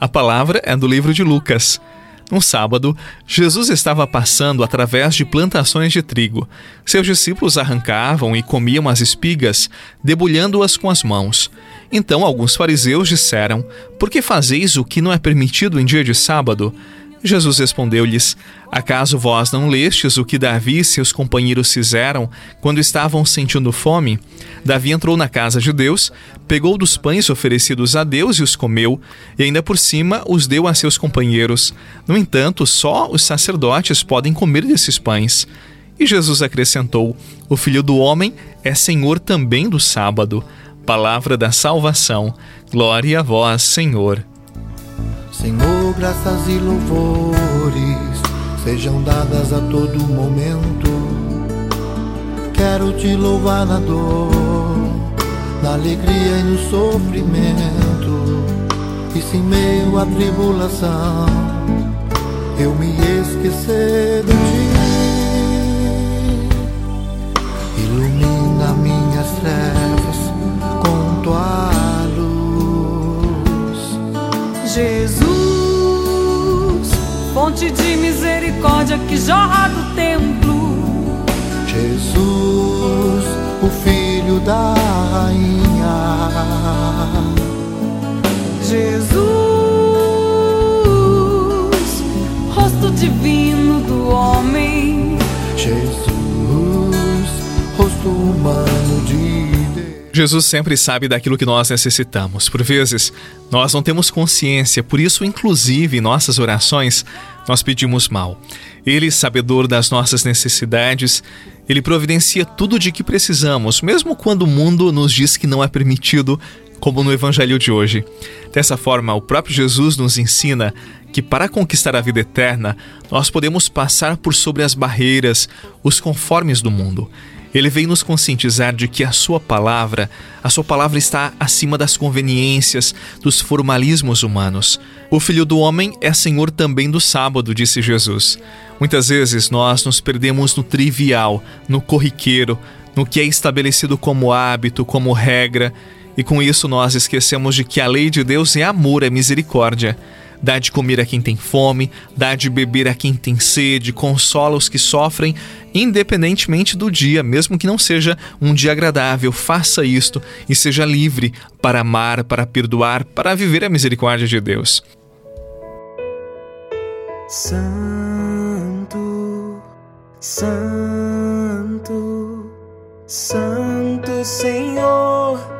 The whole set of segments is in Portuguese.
A palavra é do livro de Lucas. Um sábado, Jesus estava passando através de plantações de trigo. Seus discípulos arrancavam e comiam as espigas, debulhando-as com as mãos. Então alguns fariseus disseram: Por que fazeis o que não é permitido em dia de sábado? Jesus respondeu-lhes: Acaso vós não lestes o que Davi e seus companheiros fizeram quando estavam sentindo fome? Davi entrou na casa de Deus, pegou dos pães oferecidos a Deus e os comeu, e ainda por cima os deu a seus companheiros. No entanto, só os sacerdotes podem comer desses pães. E Jesus acrescentou: O filho do homem é senhor também do sábado. Palavra da salvação. Glória a vós, Senhor. Senhor, graças e louvores sejam dadas a todo momento. Quero te louvar na dor, na alegria e no sofrimento. E se em meio à tribulação eu me esquecer de ti, fonte de misericórdia que jorra do templo. Jesus, o filho da rainha. Jesus, rosto divino do Jesus sempre sabe daquilo que nós necessitamos. Por vezes, nós não temos consciência, por isso, inclusive, em nossas orações, nós pedimos mal. Ele, sabedor das nossas necessidades, ele providencia tudo de que precisamos, mesmo quando o mundo nos diz que não é permitido, como no evangelho de hoje. Dessa forma, o próprio Jesus nos ensina que para conquistar a vida eterna, nós podemos passar por sobre as barreiras, os conformes do mundo. Ele vem nos conscientizar de que a sua palavra, a sua palavra está acima das conveniências, dos formalismos humanos. O Filho do Homem é Senhor também do sábado, disse Jesus. Muitas vezes nós nos perdemos no trivial, no corriqueiro, no que é estabelecido como hábito, como regra, e com isso nós esquecemos de que a lei de Deus é amor, é misericórdia dá de comer a quem tem fome, dá de beber a quem tem sede, consola os que sofrem, independentemente do dia, mesmo que não seja um dia agradável. Faça isto e seja livre para amar, para perdoar, para viver a misericórdia de Deus. Santo, Santo, Santo Senhor,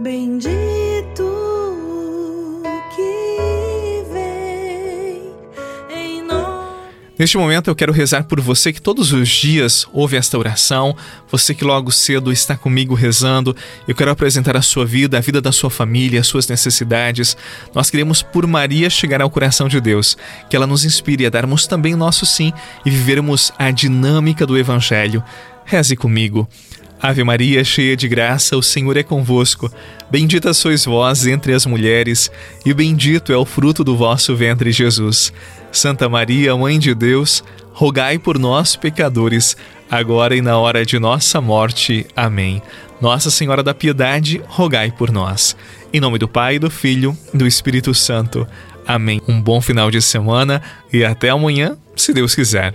Bendito Neste momento eu quero rezar por você que todos os dias ouve esta oração, você que logo cedo está comigo rezando. Eu quero apresentar a sua vida, a vida da sua família, as suas necessidades. Nós queremos por Maria chegar ao coração de Deus, que ela nos inspire a darmos também o nosso sim e vivermos a dinâmica do Evangelho. Reze comigo. Ave Maria, cheia de graça, o Senhor é convosco. Bendita sois vós entre as mulheres, e bendito é o fruto do vosso ventre, Jesus. Santa Maria, Mãe de Deus, rogai por nós, pecadores, agora e na hora de nossa morte. Amém. Nossa Senhora da Piedade, rogai por nós. Em nome do Pai, do Filho e do Espírito Santo. Amém. Um bom final de semana e até amanhã, se Deus quiser.